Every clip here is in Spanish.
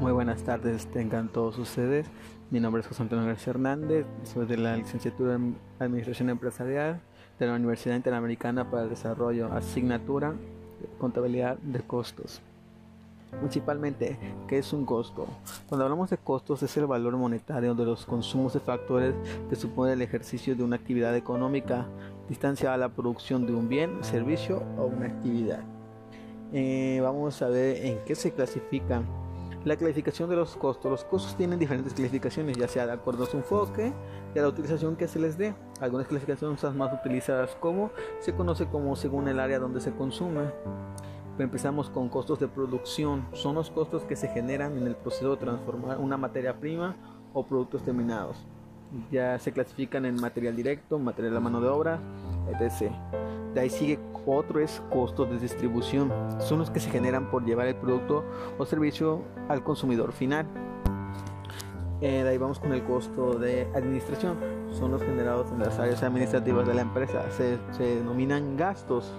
Muy buenas tardes, tengan todos ustedes. Mi nombre es José Antonio García Hernández, soy de la licenciatura en Administración Empresarial de la Universidad Interamericana para el Desarrollo, asignatura Contabilidad de Costos. Principalmente, ¿qué es un costo? Cuando hablamos de costos es el valor monetario de los consumos de factores que supone el ejercicio de una actividad económica distanciada a la producción de un bien, servicio o una actividad. Eh, vamos a ver en qué se clasifican la clasificación de los costos. Los costos tienen diferentes clasificaciones, ya sea de acuerdo a su enfoque y a la utilización que se les dé. Algunas clasificaciones son más utilizadas como se conoce como según el área donde se consume. Empezamos con costos de producción. Son los costos que se generan en el proceso de transformar una materia prima o productos terminados. Ya se clasifican en material directo, material de mano de obra, etc. De ahí sigue otro es costos de distribución. Son los que se generan por llevar el producto o servicio al consumidor final. Eh, de ahí vamos con el costo de administración. Son los generados en las áreas administrativas de la empresa. Se, se denominan gastos.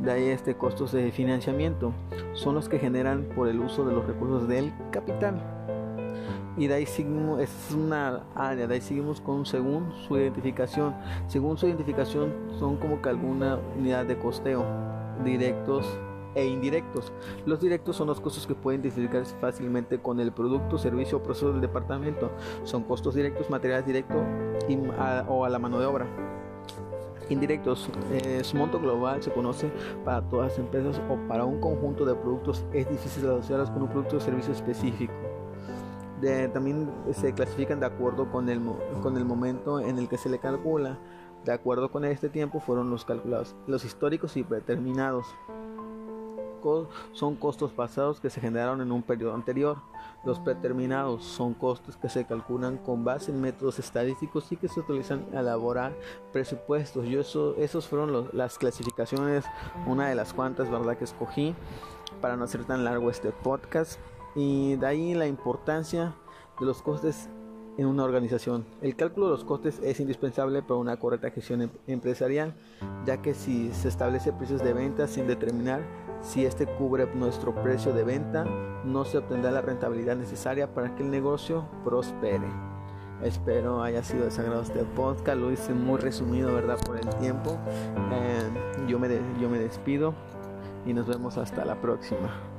De ahí este costos de financiamiento. Son los que generan por el uso de los recursos del capital y de ahí seguimos, es una área, de ahí seguimos con según su identificación. Según su identificación son como que alguna unidad de costeo, directos e indirectos. Los directos son los costos que pueden identificarse fácilmente con el producto, servicio o proceso del departamento. Son costos directos, materiales directos o a la mano de obra. Indirectos, eh, su monto global se conoce para todas las empresas o para un conjunto de productos. Es difícil asociarlos con un producto o servicio específico también se clasifican de acuerdo con el, con el momento en el que se le calcula. De acuerdo con este tiempo fueron los calculados. Los históricos y predeterminados son costos pasados que se generaron en un periodo anterior. Los predeterminados son costos que se calculan con base en métodos estadísticos y que se utilizan a elaborar presupuestos. Yo eso, esos fueron las clasificaciones, una de las cuantas, verdad, que escogí para no hacer tan largo este podcast. Y de ahí la importancia de los costes en una organización. El cálculo de los costes es indispensable para una correcta gestión em-, empresarial, ya que si se establece precios de venta sin determinar si este cubre nuestro precio de venta, no se obtendrá la rentabilidad necesaria para que el negocio prospere. Espero haya sido desagrado este podcast, lo hice muy resumido, ¿verdad? Por el tiempo. Eh, yo, me yo me despido y nos vemos hasta la próxima.